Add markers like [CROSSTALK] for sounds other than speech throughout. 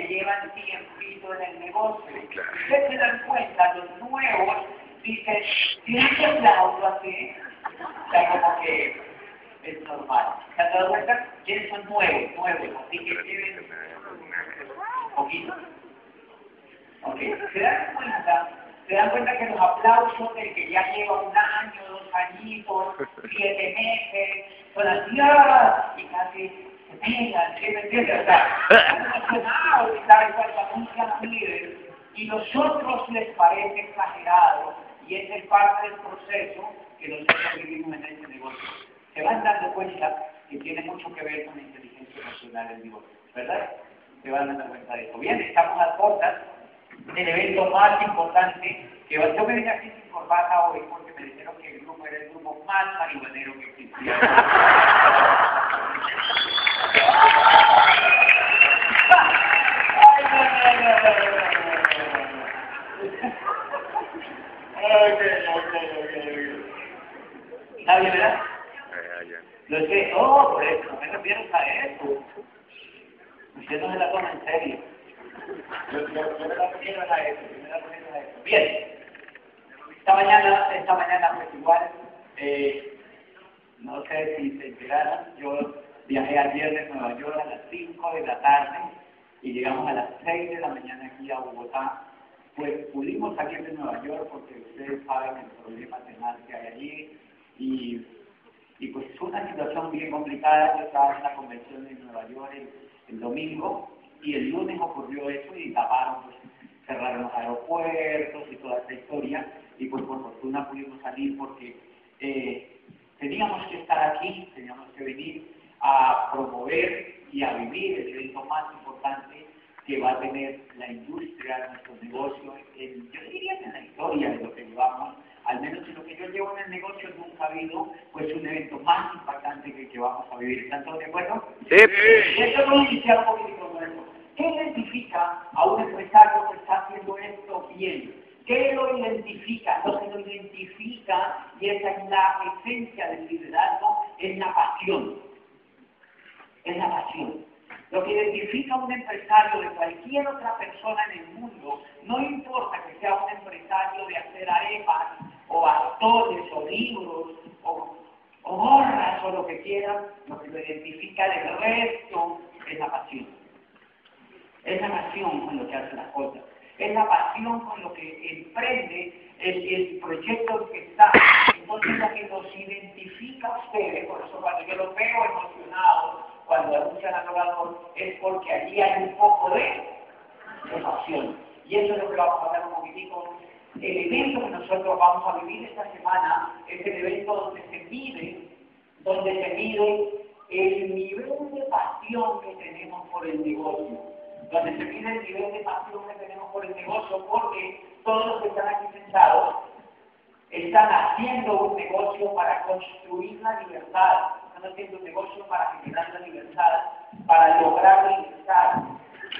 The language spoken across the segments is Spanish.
que llevan tiempito en el negocio. Ustedes se dan cuenta, los nuevos dicen, ¿tienes que aplauso así? O sea, como que es normal. ¿Se han dado cuenta? ¿Quiénes son nuevos? Nuevos, así que lleven poquito. Ok, ¿se dan cuenta? ¿Se dan cuenta que los aplausos del que ya lleva un año, dos añitos, siete meses, son así, ¡ah! y casi pegan, ¿sí me están emocionados tal, cuando anuncian a y los otros les parece exagerado, y esa es parte del proceso que nosotros vivimos en este negocio. Se van dando cuenta que tiene mucho que ver con la inteligencia emocional del negocio, ¿verdad? Se van dando cuenta de eso. Bien, estamos a puertas del evento más importante que va. Yo me vine aquí sin corbata hoy porque me dijeron que el grupo era el grupo más marihuanero que existía. Ay, no, no, no, no, no, no. Ok, ok, ok, ok. ¿Está bien, verdad? Lo sé, oh, por eso, me refiero a eso. Usted no se la toma en serio. Yo, yo, yo me a eso, yo me a eso. Bien, esta mañana, esta mañana pues igual, eh, no sé si se enteraron, yo viajé ayer de Nueva York a las 5 de la tarde y llegamos a las 6 de la mañana aquí a Bogotá. Pues pudimos salir de Nueva York porque ustedes saben el problema tenaz que hay allí y y pues fue una situación bien complicada. Yo estaba en la convención en Nueva York el, el domingo y el lunes ocurrió eso y taparon, pues cerraron los aeropuertos y toda esta historia. Y pues por fortuna pudimos salir porque eh, teníamos que estar aquí, teníamos que venir a promover y a vivir el evento más importante que va a tener la industria, nuestro negocio, en- yo diría que en la historia de lo que llevamos, al menos en lo que yo llevo en el negocio nunca ha habido pues un evento más impactante que el que vamos a vivir. ¿Están todos de acuerdo? Sí. Esto a iniciar un poquito con esto. ¿Qué identifica a un empresario que está haciendo esto bien? ¿Qué lo identifica? Lo que lo identifica, y esa es la esencia del liderazgo, es la pasión. Es la pasión. Lo que identifica a un empresario de cualquier otra persona en el mundo, no importa que sea un empresario de hacer arepas, o bastones, o libros, o, o gorras, o lo que quieran, lo que lo identifica del resto es la pasión. Es la pasión con lo que hace las cosas. Es la pasión con lo que emprende el, el proyecto que está. Entonces lo que nos identifica a ustedes, por eso cuando yo los veo emocionados, cuando anuncian a Salvador, es porque allí hay un poco de, de pasión. Y eso es lo que vamos a hablar un poquitico. El evento que nosotros vamos a vivir esta semana es el evento donde se mide, donde se mide el nivel de pasión que tenemos por el negocio donde se mide el nivel de pasión que tenemos por el negocio, porque todos los que están aquí sentados están haciendo un negocio para construir la libertad, están haciendo un negocio para generar la libertad, para lograr la libertad.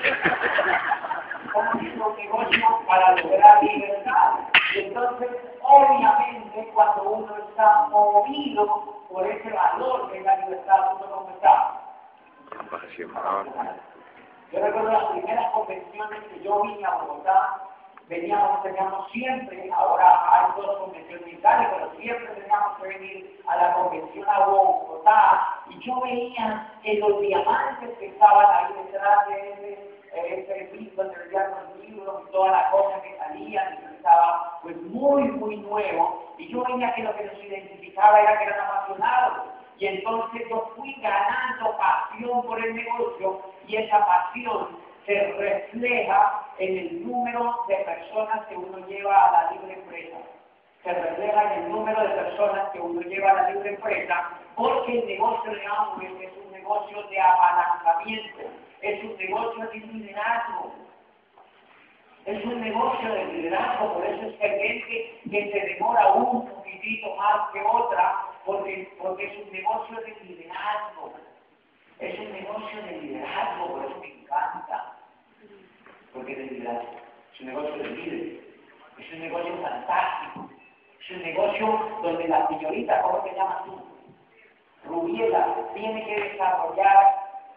[LAUGHS] Están haciendo un negocio para lograr libertad. Y entonces, obviamente, cuando uno está movido por ese valor de la libertad, uno cómo está. Yo recuerdo las primeras convenciones que yo vine a Bogotá, veníamos, teníamos siempre, ahora hay dos convenciones digitales, pero siempre teníamos que venir a la convención a Bogotá, y yo veía que los diamantes que estaban ahí detrás de ese, donde veían los libros y toda la cosa que salían, y estaba pues muy, muy nuevo, y yo veía que lo que nos identificaba era que eran apasionados, y entonces yo fui ganando pasión por el negocio y esa pasión se refleja en el número de personas que uno lleva a la libre empresa. Se refleja en el número de personas que uno lleva a la libre empresa porque el negocio de Amway es un negocio de apalancamiento, es un negocio de liderazgo. Es un negocio de liderazgo, por eso es que hay gente que se demora un poquitito más que otra, porque, porque es un negocio de liderazgo. Es un negocio de liderazgo, por eso me encanta. Porque es de liderazgo. Es un negocio de líderes. Es un negocio fantástico. Es un negocio donde la señorita, ¿cómo te llamas tú? Rubiela, tiene que desarrollar,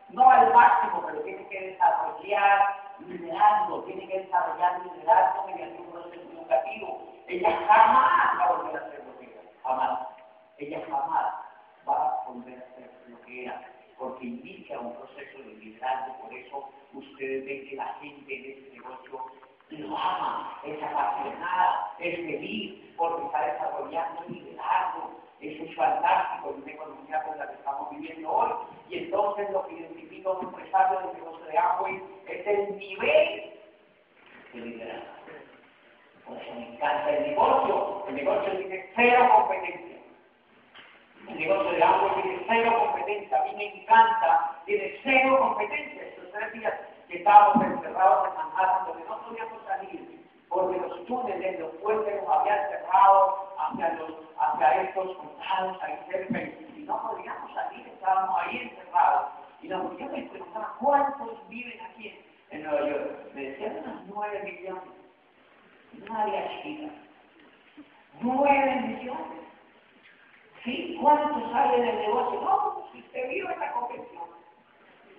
no al máximo, pero tiene que desarrollar liderazgo, tiene que desarrollar liderazgo mediante un proceso educativo. Ella jamás va a volver a ser lo que era, jamás. Ella jamás va a volver a ser lo que era, porque inicia un proceso de liderazgo. Por eso ustedes ven que la gente en ese negocio lo ama, es apasionada, es feliz, porque está desarrollando liderazgo. Eso es fantástico en una economía como la que estamos viviendo hoy. Y entonces lo que identifica un empresario del negocio de Amway es el nivel de liderazgo. Por eso me encanta el negocio. El negocio tiene cero competencia. El negocio de Amway tiene cero competencia. A mí me encanta, tiene cero competencia. Estos tres días que estábamos encerrados en Manhattan, donde no podíamos salir, porque los túneles, los puentes nos habían cerrado hacia, los, hacia estos condados ahí cerca, y, no podíamos salir, estábamos ahí encerrados. Y la yo me preguntaba, ¿cuántos viven aquí en, Nueva York? Me decían unos nueve millones. Nadie chica. Nueve millones. ¿Sí? ¿Cuántos hay en el negocio? No, si usted vio esta convención.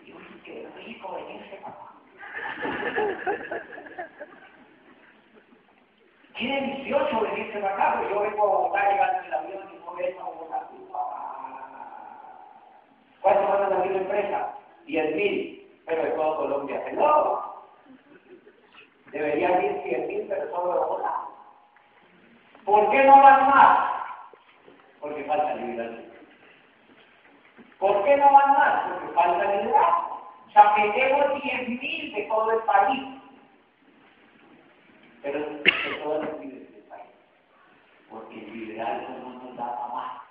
Y yo, qué rico venirse papá. [LAUGHS] Qué delicioso venirse para acá, yo vengo a Bogotá llegando el avión y no vengo a Bogotá. ¿Cuánto van a la empresa? Diez mil, pero de todo Colombia. ¡Hello! Debería ir cien mil, pero solo de Bogotá. ¿Por qué no van más? Porque falta liderazgo. ¿Por qué no van más? Porque falta liderazgo. Diez mil de todo el país pero de todas las vidas del país. Porque el liderazgo no nos da para más.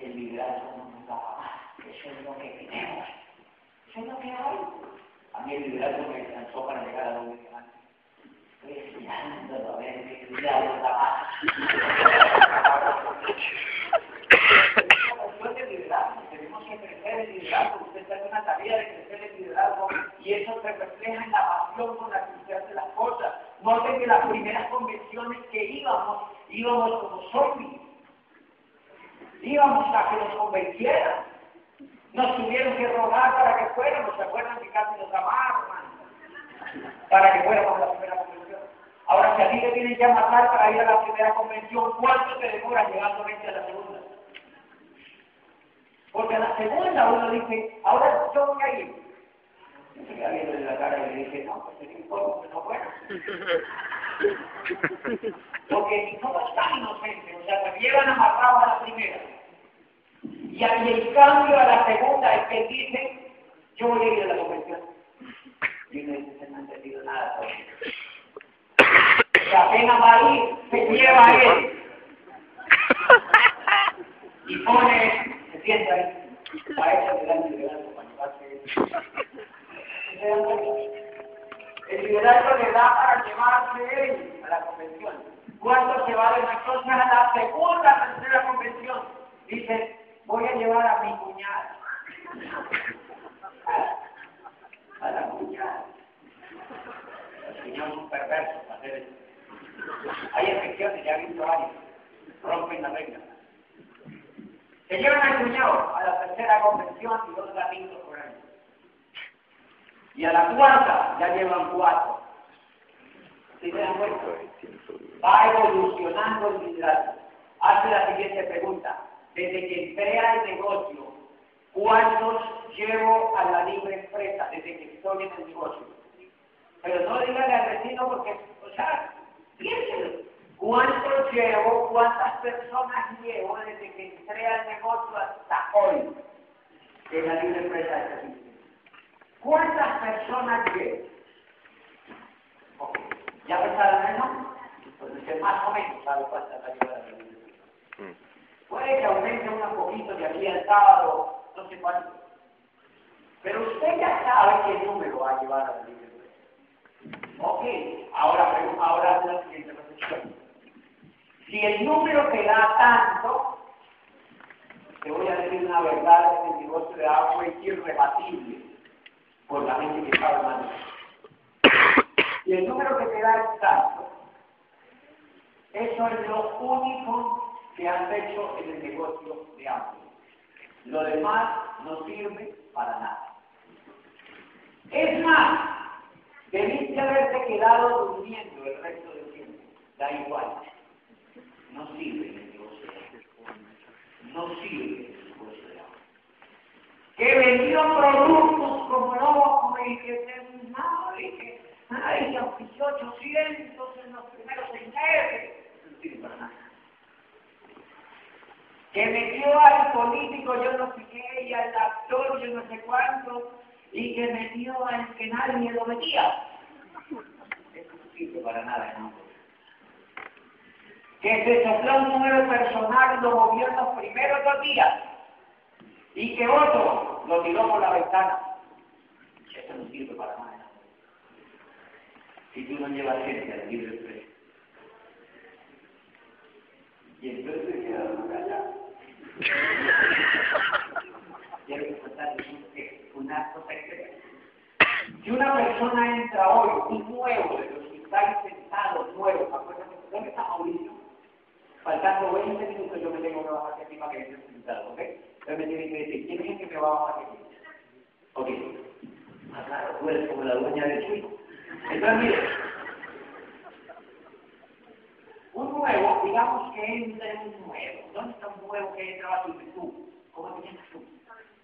El liderazgo no nos da para más. Eso es lo que tenemos. Eso es lo que hay. A mí el liderazgo me alcanzó para llegar a donde diamante. Estoy esperando a ver mi liderazgo da más. Y eso se refleja en la pasión con la que usted hace las cosas. Noten que las primeras convenciones que íbamos, íbamos como zombies. Íbamos a que nos convencieran. Nos tuvieron que rogar para que fuéramos, ¿se acuerdan que casi nos amaron? Para que fuéramos a la primera convención. Ahora, si a ti te tienen que matar para ir a la primera convención, ¿cuánto te demora llegando a la segunda? Porque a la segunda uno dice, ahora yo voy a ir. Y se queda viendo en la cara y le dice, no, pues te informo que no puedo. [LAUGHS] Porque si somos tan inocentes, o sea, te llevan amarrado a la primera. Y, el cambio a la segunda es que dice, yo voy a ir a la convención. Y uno dice, no ha entendido nada. Y apenas va a ir, se lleva a él. Y pone sienta ahí. A eso le dan liderazgo para llevarse El liderazgo le da para llevarse él a la convención. ¿Cuánto se va de entonces a la segunda, tercera convención? Dice, voy a llevar a mi cuñada. A la cuñada. El Señor es un perverso para hacer eso. Hay excepciones, ya he visto varios. Rompen la regla. Se llevan al cuñado a la tercera convención y dos gatitos por ahí. Y a la cuarta ya llevan cuatro. ¿Sí se dan cuenta? Va evolucionando el liderazgo. Hace la siguiente pregunta. Desde que entré al negocio, ¿cuántos llevo a la libre empresa desde que estoy en el negocio? Pero no díganle al vecino porque, o sea, piénselo. ¿Cuántos llevo, cuántas personas llevo desde que entré al negocio hasta hoy en la libre empresa de? ¿Cuántas personas llevo? ¿Ya pensaron en eso? Pues más o menos sabe cuántas va a llevar a la libre empresa. Puede que aumente un poquito de aquí al sábado, no sé cuánto. Pero usted ya sabe qué número va a llevar a la libre empresa. Ok, ahora, ahora la siguiente reflexión. Si el número te da tanto, te voy a decir una verdad el negocio de agua es irrebatible por la gente que está hablando. Si el número que te da es tanto, Eso es lo único que has hecho en el negocio de Amway. Lo demás no sirve para nada. Es más, debiste haberte quedado durmiendo el resto del tiempo. Da igual. No sirve el negocio No sirve el negocio de agua. Que vendió productos como loco y que se y que ay, ofició 800 en los primeros seis meses. No sirve para nada que metió al político yo no sé y al actor yo no sé cuánto, y que metió al que nadie lo metía. Eso no sirve para nada ¿no? Que se sopló un número personal lo movió en los primeros dos días, y que otro lo tiró por la ventana. Eso no sirve para nada Si tú no llevas gente al libre precio. Y entonces queda callado. [LAUGHS] Quiero una cosa que Si una persona entra hoy, un nuevo, de los que estáis sentados, nuevos, acuérdense, ¿dónde está Mauricio? Faltando 20 minutos yo me tengo que bajar aquí para que esté sentado, ¿ok? Entonces me tienen que decir, ¿quién es el que me va a bajar aquí? Ok. Ah, claro, tú eres como la dueña del chico. Entonces, mire, un nuevo, digamos que entra en un nuevo. ¿Dónde está un nuevo que entra a tu tú? ¿Cómo te llamas tú?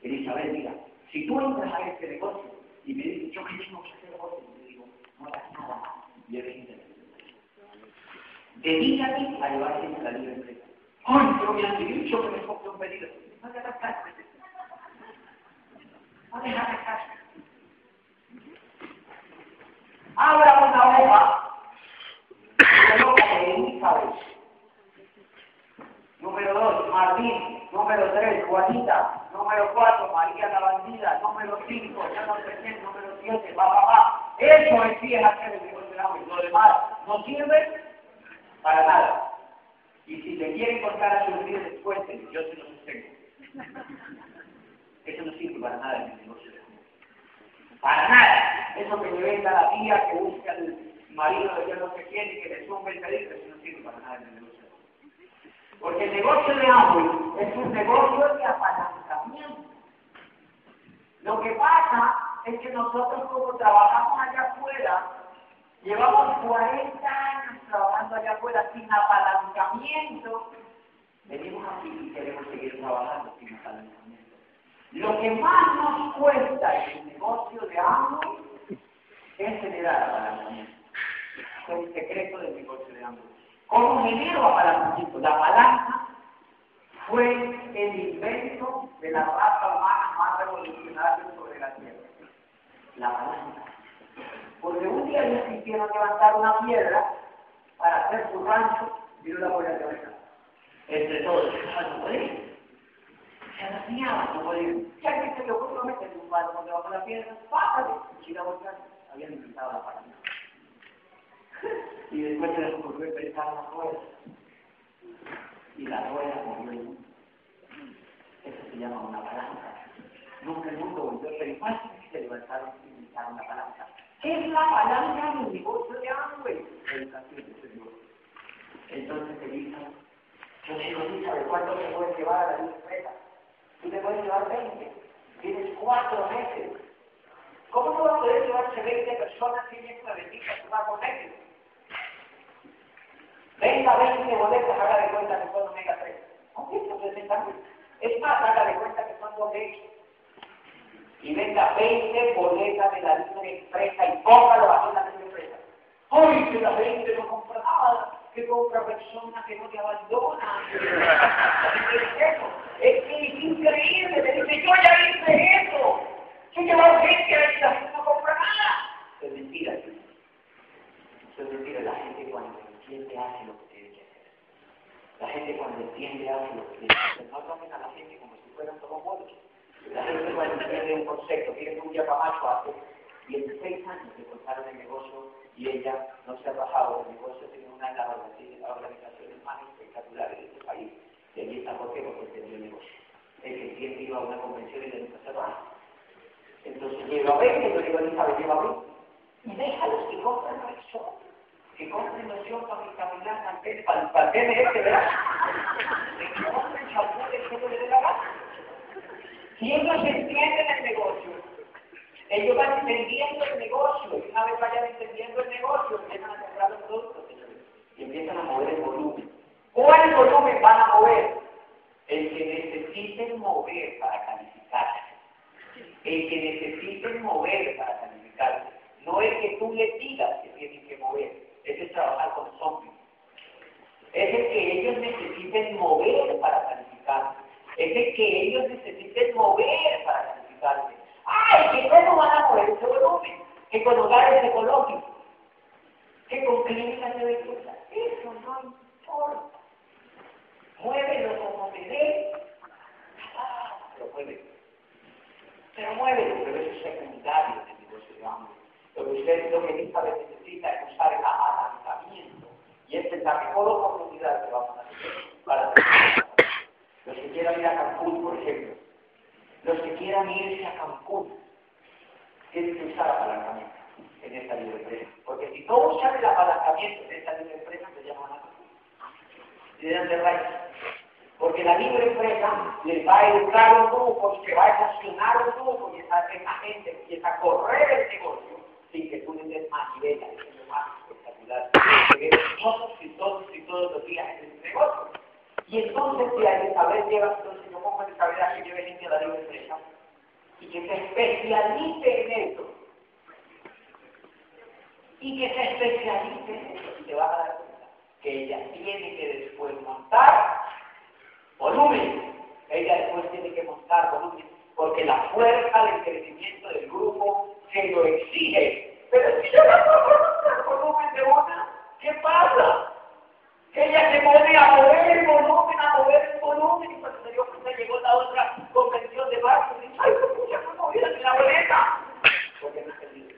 Elizabeth, mira, si tú entras a este negocio y me dices, yo qué tengo que hacer negocio, y te digo, no hagas nada y eres interesante. Dedícate a llevar gente a la libre empresa. ¡Ay, pero me han dicho que me compre un pedido! No te hagas caso. No te hagas caso. Abra una hoja Número dos, Martín. Número tres, Juanita. Número cuatro, María la bandida. Número cinco, ya no sé quién. Número siete, va, va, va. Eso es hacer el negocio del agua. Y lo demás no sirve para nada. Y si te quieren contar a sus líderes, cuenten, yo se los sostengo. Eso no sirve para nada en el negocio. Para nada. Eso que le venda la tía que busca el marido de yo no sé quién y que le suma el pedido, eso no sirve para nada en el negocio. Porque el negocio de Amway es un negocio de apalancamiento. Lo que pasa es que nosotros como trabajamos allá afuera, llevamos 40 años trabajando allá afuera sin apalancamiento, venimos aquí y queremos seguir trabajando sin apalancamiento. Lo que más nos cuesta en el negocio de Amway es generar apalancamiento el secreto del negocio de ambos. ¿Cómo genero apalancamiento? La palanca fue el invento de la raza humana más revolucionaria sobre la Tierra. La palanca. Porque un día ellos quisieron levantar una piedra para hacer su rancho y no la a levantar. Entre todos, no podían. Se arañaban, no podían. Ya que se le ocurrió meter un palo cuando bajo la piedra, pásale. Y la voltearon. Habían inventado la palanca y después se les ocurrió pensar la rueda. Y la rueda mundo. Eso se llama una palanca. Nunca el mundo volvió a ser igual se levantaron y inventaron la palanca. ¿Qué es la palanca en el negocio de Amway? De. Entonces Elisa, yo digo, ¿de cuánto se puede llevar a la empresa? Tú te puedes llevar 20. Tienes cuatro meses. ¿Cómo no vas a poder llevarse 20 personas sin esta bendita que va con ellos? Venga 20 boletas, haga de cuenta que son omega 3. Aunque esto Es más, haga de cuenta que son dos Y venga 20 boletas de la libre empresa y póngalo a la libre empresa. ¡Ay, que la gente no compra nada! que compra persona que no te abandona. [LAUGHS] es que es increíble, me dice, yo ya hice eso. Yo llevo gente a la gente no compra nada. Es mentira, Eso es mentira, la gente cuando entiende hace lo que tiene que hacer. La gente cuando entiende hace lo que tiene que hacer. No tomen a la gente como si fueran todos buenos. La cuando entiende un concepto, tiene un día Camacho hace 16 años que contaron el negocio y ella no se ha bajado del negocio, tiene una de las organizaciones más espectaculares de este país. Y allí está por qué, porque el negocio. El que siempre iba a una convención y le dijo. Entonces lleva a ver, que yo digo, Elizabeth, lleva a ver. Y déjalos que compren a que compren loción para pene, para, el este, ¿verdad? Que compren champú de que le dé la gana. Si ellos entienden el negocio, ellos van entendiendo el negocio, y una vez vayan entendiendo el negocio, empiezan a comprar los productos y empiezan a mover el volumen. ¿Cuál volumen van a mover? El que necesiten mover para calificarse. El que necesiten mover para calificarse. No es que tú le digas que tienen que mover. Ese es trabajar con zombies. Es el que ellos necesiten mover para calificarse. Es el que ellos necesiten mover para calificarse. ¡Ay! Que cómo van a mover ese volumen. Que con hogares ecológicos. Que con clínicas de belleza. Eso no importa. Muévelo como te dé. Ah, pero muévelo. Pero muévelo, pero eso es secundario en el negocio de hambre. Lo que usted, lo que vez necesita es usar el apalancamiento. Y esta es la mejor oportunidad que vamos a tener para los que quieran ir a Cancún, por ejemplo. Los que quieran irse a Cancún, tienen que usar apalancamiento en esta libre empresa. Porque si no usan el apalancamiento en esta libre empresa, se llaman a Cancún. de raíz. Porque la libre empresa les va a educar un grupo y se va a estacionar un grupo y esa, gente empieza a correr el negocio sin que tú le des más nivel, es más espectacular. Que todos y todos y todos los días en el negocio. Y entonces, si hay saber lleva, entonces yo pongo en saber que lleve gente a la libre empresa y que se especialice en eso. Y que se especialice en eso. Y te vas a dar cuenta que ella tiene que después montar volumen. Ella después tiene que montar volumen, porque la fuerza del crecimiento del grupo se lo exige. Pero si yo no puedo montar volumen de una, ¿qué pasa? Ella se pone a mover el volumen, a mover el volumen, y cuando se dio cuenta llegó la otra convención de barcos y dice, ay, ¿cómo se no movida en la boleta? Porque no se libre.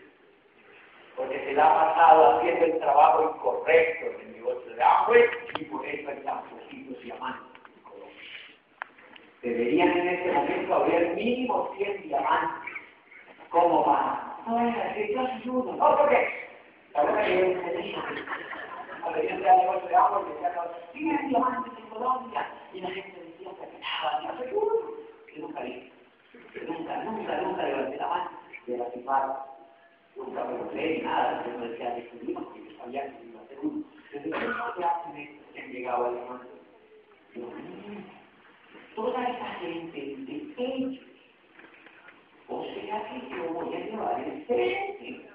Porque se le ha pasado haciendo el trabajo incorrecto en el negocio de agua y por eso hay tan poquitos diamantes. Deberían en este momento haber mínimo 100 diamantes. ¿Cómo van? No, es yo ayudo. No, porque la verdad que yo no tenía. A ver, yo te negocio de agua y decía, tienen diamantes en Colombia. Y la gente decía que nada, yo seguro. Que nunca vi. Nunca, nunca, nunca levanté la mano de la cifra. Nunca me lo creí, nada. Yo no decía que estuvimos, porque yo sabía que iba a ser uno. Que no te hacen esto, que han llegado a diamante. Toda esa gente de ellos. O sea que yo voy a llevar el frente.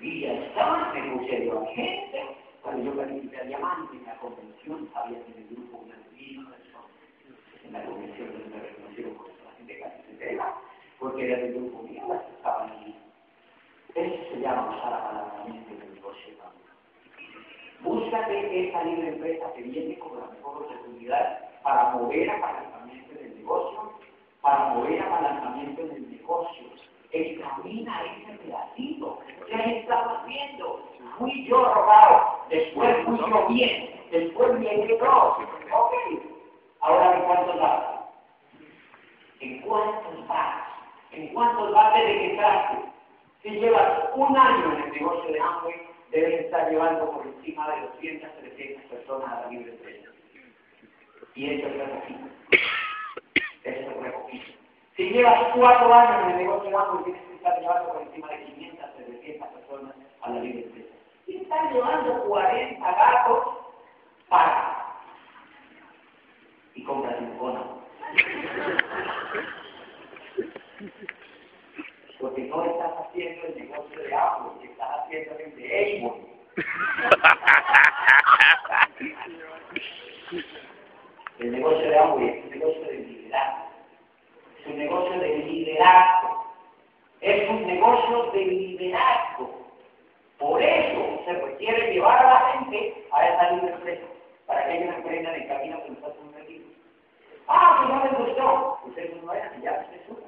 Y ya está, me puse a gente. Cuando yo califiqué a diamante en la convención, había en el grupo unas mil. En la convención donde me reconocieron como la gente casi se pega, porque era del grupo mío las que estaban allí. Eso se llama usar apalancamiento en el negocio Búscate esa libre empresa que viene como la mejor oportunidad para mover apalancamiento en el negocio, para mover apalancamiento en el negocio. Examina ese pedacito. ¿Qué estaba haciendo? Fui yo robado, después fui yo bien, después me quedó. Ok. Ahora, ¿en cuántos vas? ¿En cuántos vas? ¿En cuántos vas desde que entraste? Si llevas un año en el negocio de Amway, debes estar llevando por encima de 200, 300 personas a la libre empresa. Y eso es es poquito. Si llevas cuatro años en el negocio de banco, tienes que estar llevando por encima de 500, 700 personas a la libre empresa. Y están llevando 40 gatos para. Y compras un cono. Porque no estás haciendo el negocio de Apple, estás haciendo el de Avon. El negocio de agua es un negocio de liderazgo. Es un negocio de liderazgo. Es un negocio de liderazgo. Por eso se requiere llevar a la gente a esa libre empresa, para que ellos emprendan el camino que nosotros venido. Ah, que no les gustó. Ustedes no y ya, ustedes suban.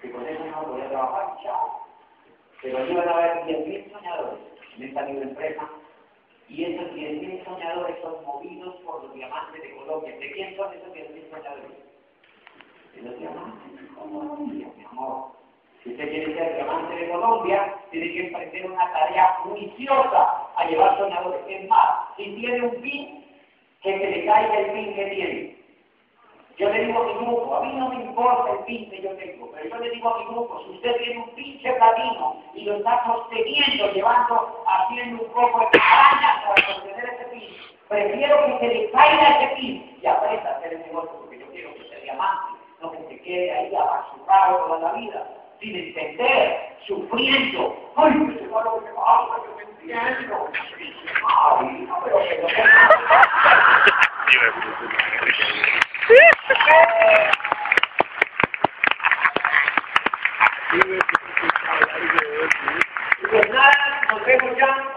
Que con eso no voy a trabajar, chao. Pero allí van a haber 10.000 soñadores en esta libre empresa y esos 10.000 soñadores son movidos por los diamantes de Colombia. ¿De quién son esos 10.000 soñadores? Los diamantes de Colombia, mi amor. Si usted quiere ser diamante de Colombia, tiene que emprender una tarea juiciosa a llevar sonadores. Es más, si tiene un pin, que se le caiga el pin que tiene. Yo le digo a mi grupo, a mí no me importa el pin que yo tengo, pero yo le digo a mi grupo, si usted tiene un pinche platino y lo está sosteniendo, llevando, haciendo un poco de para sostener ese pin, prefiero que se le caiga ese pin y aprenda a hacer el negocio, porque yo quiero que sea diamante, no que se quede ahí abasurrado toda la vida sin entender, sufriendo. ¡Ay, que se va lo que pasa, que me entiendo! ¡Ay, no, pero que no Pues [LAUGHS] nada, nos vemos ya.